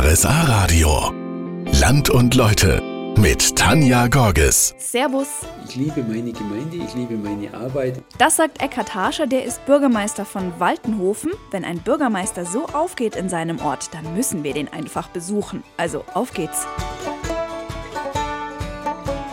RSA Radio. Land und Leute mit Tanja Gorges. Servus. Ich liebe meine Gemeinde, ich liebe meine Arbeit. Das sagt Eckhard Harscher, der ist Bürgermeister von Waltenhofen. Wenn ein Bürgermeister so aufgeht in seinem Ort, dann müssen wir den einfach besuchen. Also auf geht's.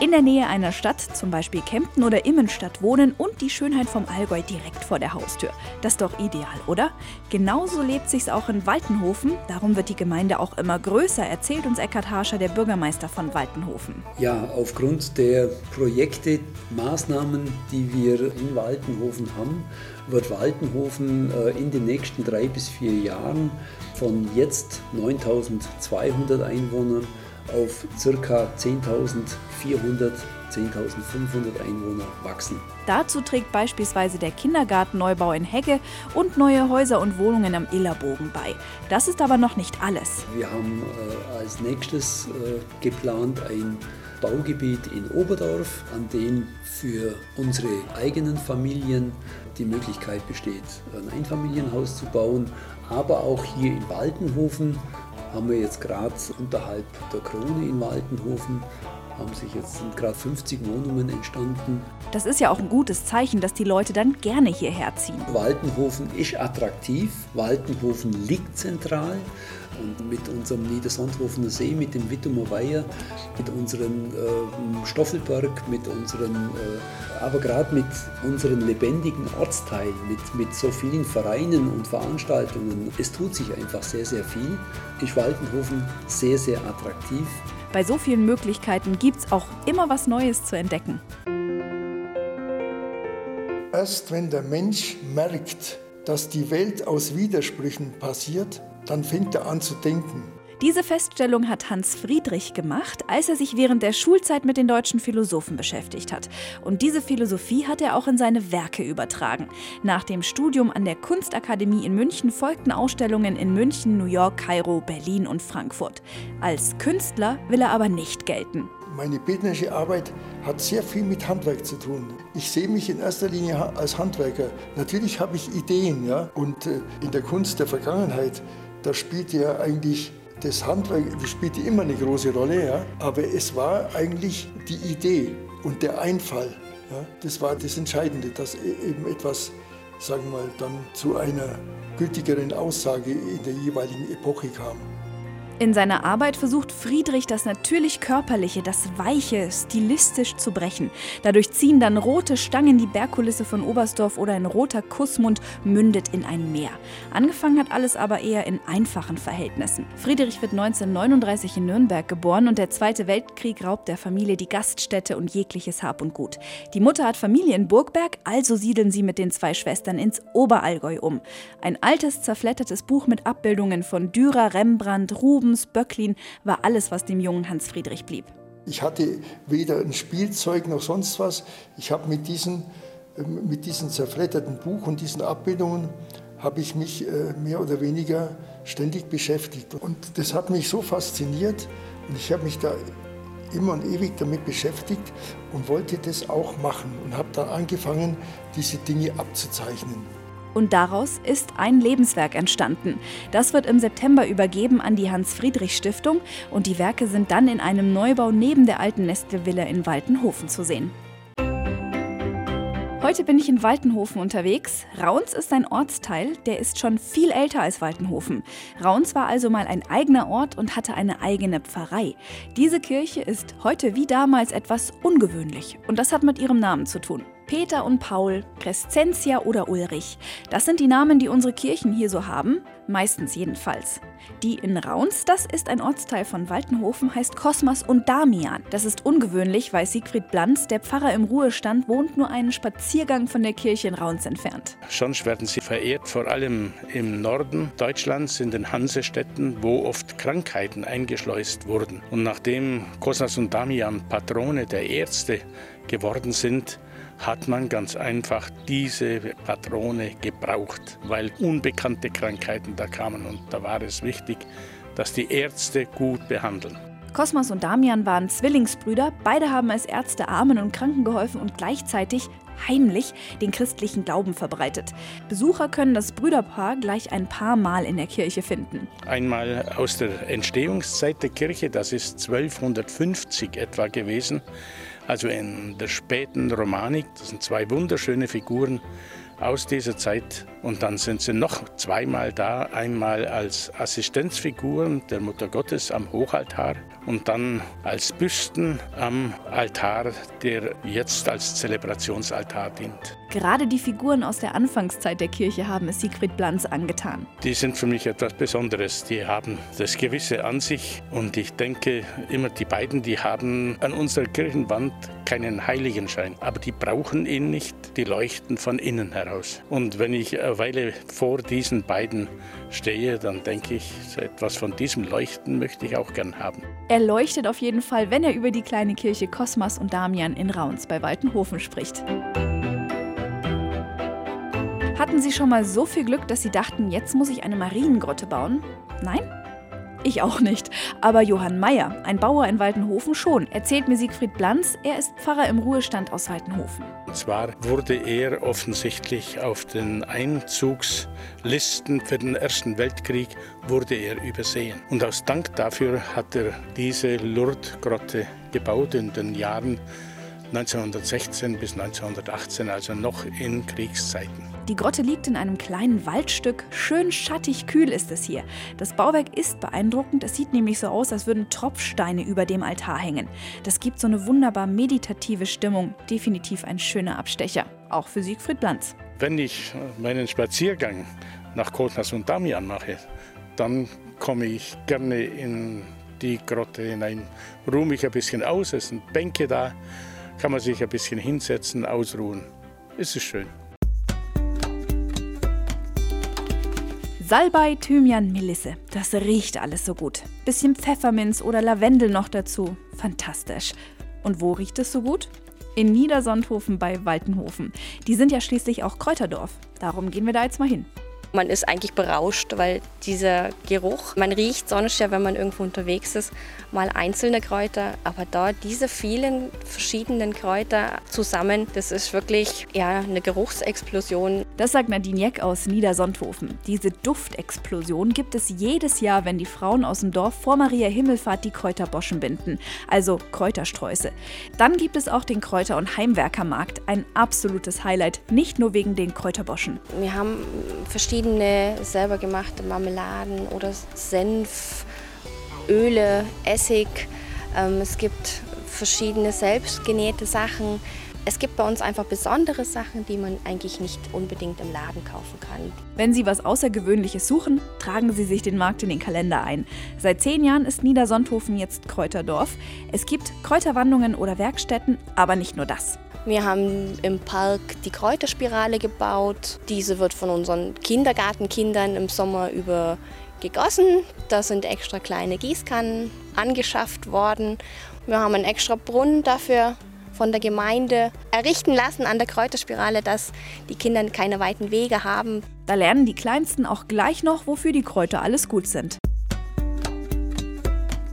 In der Nähe einer Stadt, zum Beispiel Kempten oder Immenstadt, wohnen und die Schönheit vom Allgäu direkt vor der Haustür. Das ist doch ideal, oder? Genauso lebt sich's auch in Waltenhofen. Darum wird die Gemeinde auch immer größer, erzählt uns Eckhard Harscher, der Bürgermeister von Waltenhofen. Ja, aufgrund der Projekte, Maßnahmen, die wir in Waltenhofen haben, wird Waltenhofen äh, in den nächsten drei bis vier Jahren von jetzt 9200 Einwohnern auf ca. 10.400, 10.500 Einwohner wachsen. Dazu trägt beispielsweise der Kindergartenneubau in Hegge und neue Häuser und Wohnungen am Illerbogen bei. Das ist aber noch nicht alles. Wir haben äh, als nächstes äh, geplant ein Baugebiet in Oberdorf, an dem für unsere eigenen Familien die Möglichkeit besteht, ein Einfamilienhaus zu bauen, aber auch hier in Waltenhofen haben wir jetzt gerade unterhalb der Krone in Waltenhofen haben sich jetzt sind gerade 50 Wohnungen entstanden. Das ist ja auch ein gutes Zeichen, dass die Leute dann gerne hierher ziehen. Waltenhofen ist attraktiv, Waltenhofen liegt zentral und mit unserem Niedersandhofener See, mit dem Wittumer Weiher, mit unserem äh, Stoffelberg, mit unseren, äh, aber gerade mit unseren lebendigen Ortsteilen, mit, mit so vielen Vereinen und Veranstaltungen. Es tut sich einfach sehr, sehr viel. Ist Waltenhofen sehr, sehr attraktiv. Bei so vielen Möglichkeiten gibt es auch immer was Neues zu entdecken. Erst wenn der Mensch merkt, dass die Welt aus Widersprüchen passiert, dann fängt er an zu denken. Diese Feststellung hat Hans Friedrich gemacht, als er sich während der Schulzeit mit den deutschen Philosophen beschäftigt hat. Und diese Philosophie hat er auch in seine Werke übertragen. Nach dem Studium an der Kunstakademie in München folgten Ausstellungen in München, New York, Kairo, Berlin und Frankfurt. Als Künstler will er aber nicht gelten. Meine bildnerische Arbeit hat sehr viel mit Handwerk zu tun. Ich sehe mich in erster Linie als Handwerker. Natürlich habe ich Ideen, ja, und äh, in der Kunst der Vergangenheit, da spielt ja eigentlich das Handwerk spielte immer eine große Rolle, ja, aber es war eigentlich die Idee und der Einfall. Ja, das war das Entscheidende, dass e-, eben etwas, sagen wir mal, dann zu einer gültigeren Aussage in der jeweiligen Epoche kam. In seiner Arbeit versucht Friedrich das natürlich Körperliche, das Weiche, stilistisch zu brechen. Dadurch ziehen dann rote Stangen die Bergkulisse von Oberstdorf oder ein roter Kussmund mündet in ein Meer. Angefangen hat alles aber eher in einfachen Verhältnissen. Friedrich wird 1939 in Nürnberg geboren und der Zweite Weltkrieg raubt der Familie die Gaststätte und jegliches Hab und Gut. Die Mutter hat Familie in Burgberg, also siedeln sie mit den zwei Schwestern ins Oberallgäu um. Ein altes, zerflettertes Buch mit Abbildungen von Dürer, Rembrandt, Ruben, Rubens, Böcklin war alles, was dem jungen Hans Friedrich blieb. Ich hatte weder ein Spielzeug noch sonst was. Ich habe mit, diesen, ähm, mit diesem zerfledderten Buch und diesen Abbildungen habe ich mich äh, mehr oder weniger ständig beschäftigt. Und das hat mich so fasziniert und ich habe mich da immer und ewig damit beschäftigt und wollte das auch machen und habe dann angefangen, diese Dinge abzuzeichnen. Und daraus ist ein Lebenswerk entstanden. Das wird im September übergeben an die Hans-Friedrich-Stiftung und die Werke sind dann in einem Neubau neben der alten Nestle-Villa in Waltenhofen zu sehen. Heute bin ich in Waltenhofen unterwegs. Rauns ist ein Ortsteil, der ist schon viel älter als Waltenhofen. Rauns war also mal ein eigener Ort und hatte eine eigene Pfarrei. Diese Kirche ist heute wie damals etwas ungewöhnlich und das hat mit ihrem Namen zu tun. Peter und Paul, Crescentia oder Ulrich. Das sind die Namen, die unsere Kirchen hier so haben, meistens jedenfalls. Die in Rauns, das ist ein Ortsteil von Waltenhofen, heißt Kosmas und Damian. Das ist ungewöhnlich, weil Siegfried Blanz, der Pfarrer im Ruhestand, wohnt nur einen Spaziergang von der Kirche in Rauns entfernt. Sonst werden sie verehrt, vor allem im Norden Deutschlands, in den Hansestädten, wo oft Krankheiten eingeschleust wurden. Und nachdem Kosmas und Damian Patrone der Ärzte geworden sind, hat man ganz einfach diese Patrone gebraucht, weil unbekannte Krankheiten da kamen und da war es wichtig, dass die Ärzte gut behandeln. Kosmas und Damian waren Zwillingsbrüder, beide haben als Ärzte Armen und Kranken geholfen und gleichzeitig heimlich den christlichen Glauben verbreitet. Besucher können das Brüderpaar gleich ein paar Mal in der Kirche finden. Einmal aus der Entstehungszeit der Kirche, das ist 1250 etwa gewesen, also in der späten Romanik. Das sind zwei wunderschöne Figuren aus dieser Zeit. Und dann sind sie noch zweimal da, einmal als Assistenzfiguren der Mutter Gottes am Hochaltar und dann als Büsten am Altar, der jetzt als Zelebrationsaltar dient. Gerade die Figuren aus der Anfangszeit der Kirche haben es Siegfried Blanz angetan. Die sind für mich etwas Besonderes. Die haben das Gewisse an sich und ich denke immer, die beiden, die haben an unserer Kirchenwand keinen Heiligenschein, aber die brauchen ihn nicht, die leuchten von innen heraus. Und wenn ich eine Weile vor diesen beiden stehe, dann denke ich, etwas von diesem Leuchten möchte ich auch gern haben. Er leuchtet auf jeden Fall, wenn er über die kleine Kirche Kosmas und Damian in Rauns bei Waltenhofen spricht. Hatten Sie schon mal so viel Glück, dass Sie dachten, jetzt muss ich eine Mariengrotte bauen? Nein? Ich auch nicht. Aber Johann Meyer, ein Bauer in Waltenhofen schon, erzählt mir Siegfried Blanz, er ist Pfarrer im Ruhestand aus Waltenhofen. Und zwar wurde er offensichtlich auf den Einzugslisten für den Ersten Weltkrieg wurde er übersehen. Und aus Dank dafür hat er diese Lourdes-Grotte gebaut in den Jahren 1916 bis 1918, also noch in Kriegszeiten. Die Grotte liegt in einem kleinen Waldstück. Schön schattig kühl ist es hier. Das Bauwerk ist beeindruckend. Es sieht nämlich so aus, als würden Tropfsteine über dem Altar hängen. Das gibt so eine wunderbar meditative Stimmung. Definitiv ein schöner Abstecher. Auch für Siegfried Blanz. Wenn ich meinen Spaziergang nach Kotnas und Damian mache, dann komme ich gerne in die Grotte hinein, ruhe mich ein bisschen aus, es sind Bänke da, kann man sich ein bisschen hinsetzen, ausruhen. Es ist schön. Salbei, Thymian, Melisse. Das riecht alles so gut. Bisschen Pfefferminz oder Lavendel noch dazu. Fantastisch. Und wo riecht es so gut? In Niedersondhofen bei Waltenhofen. Die sind ja schließlich auch Kräuterdorf. Darum gehen wir da jetzt mal hin. Man ist eigentlich berauscht, weil dieser Geruch, man riecht sonst ja, wenn man irgendwo unterwegs ist, mal einzelne Kräuter, aber da diese vielen verschiedenen Kräuter zusammen, das ist wirklich ja, eine Geruchsexplosion. Das sagt Nadine Jeck aus Niedersondhofen. Diese Duftexplosion gibt es jedes Jahr, wenn die Frauen aus dem Dorf vor Maria Himmelfahrt die Kräuterboschen binden, also Kräutersträuße. Dann gibt es auch den Kräuter- und Heimwerkermarkt, ein absolutes Highlight, nicht nur wegen den Kräuterboschen. Wir haben verschiedene verschiedene selber gemachte Marmeladen oder Senf, Öle, Essig. Ähm, es gibt verschiedene selbstgenähte Sachen. Es gibt bei uns einfach besondere Sachen, die man eigentlich nicht unbedingt im Laden kaufen kann. Wenn Sie was Außergewöhnliches suchen, tragen Sie sich den Markt in den Kalender ein. Seit zehn Jahren ist Niedersondhofen jetzt Kräuterdorf. Es gibt Kräuterwandlungen oder Werkstätten, aber nicht nur das. Wir haben im Park die Kräuterspirale gebaut. Diese wird von unseren Kindergartenkindern im Sommer über gegossen. Da sind extra kleine Gießkannen angeschafft worden. Wir haben einen extra Brunnen dafür von der Gemeinde errichten lassen an der Kräuterspirale, dass die Kinder keine weiten Wege haben. Da lernen die Kleinsten auch gleich noch, wofür die Kräuter alles gut sind.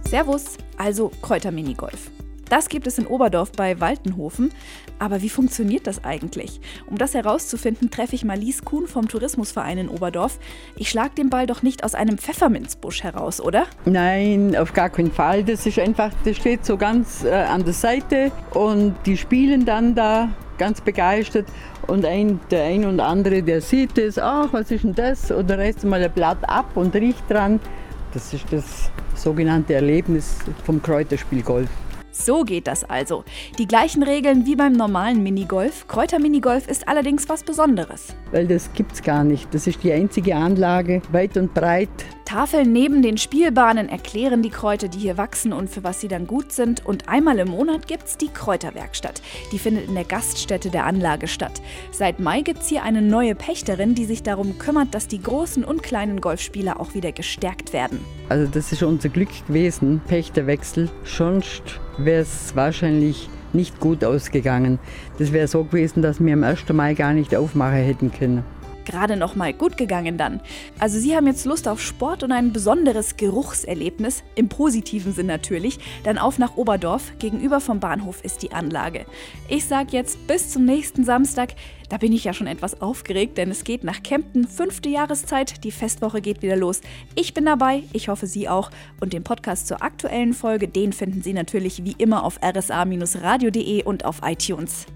Servus, also Kräuterminigolf. Das gibt es in Oberdorf bei Waltenhofen. Aber wie funktioniert das eigentlich? Um das herauszufinden, treffe ich Marlies Kuhn vom Tourismusverein in Oberdorf. Ich schlage den Ball doch nicht aus einem Pfefferminzbusch heraus, oder? Nein, auf gar keinen Fall. Das ist einfach, das steht so ganz äh, an der Seite und die spielen dann da ganz begeistert und ein, der ein und andere, der sieht es, ach, was ist denn das? Oder reißt mal ein Blatt ab und riecht dran. Das ist das sogenannte Erlebnis vom Kräuterspiel Golf. So geht das also. Die gleichen Regeln wie beim normalen Minigolf. Kräuterminigolf ist allerdings was Besonderes. Weil das gibt's gar nicht. Das ist die einzige Anlage, weit und breit. Tafeln neben den Spielbahnen erklären die Kräuter, die hier wachsen und für was sie dann gut sind. Und einmal im Monat gibt's die Kräuterwerkstatt. Die findet in der Gaststätte der Anlage statt. Seit Mai gibt's hier eine neue Pächterin, die sich darum kümmert, dass die großen und kleinen Golfspieler auch wieder gestärkt werden. Also das ist unser Glück gewesen, Pächterwechsel. Sonst wäre es wahrscheinlich nicht gut ausgegangen. Das wäre so gewesen, dass wir am 1. Mai gar nicht aufmachen hätten können. Gerade noch mal gut gegangen dann. Also Sie haben jetzt Lust auf Sport und ein besonderes Geruchserlebnis, im positiven Sinn natürlich, dann auf nach Oberdorf, gegenüber vom Bahnhof ist die Anlage. Ich sag jetzt bis zum nächsten Samstag, da bin ich ja schon etwas aufgeregt, denn es geht nach Kempten, fünfte Jahreszeit, die Festwoche geht wieder los. Ich bin dabei, ich hoffe Sie auch und den Podcast zur aktuellen Folge, den finden Sie natürlich wie immer auf rsa-radio.de und auf iTunes.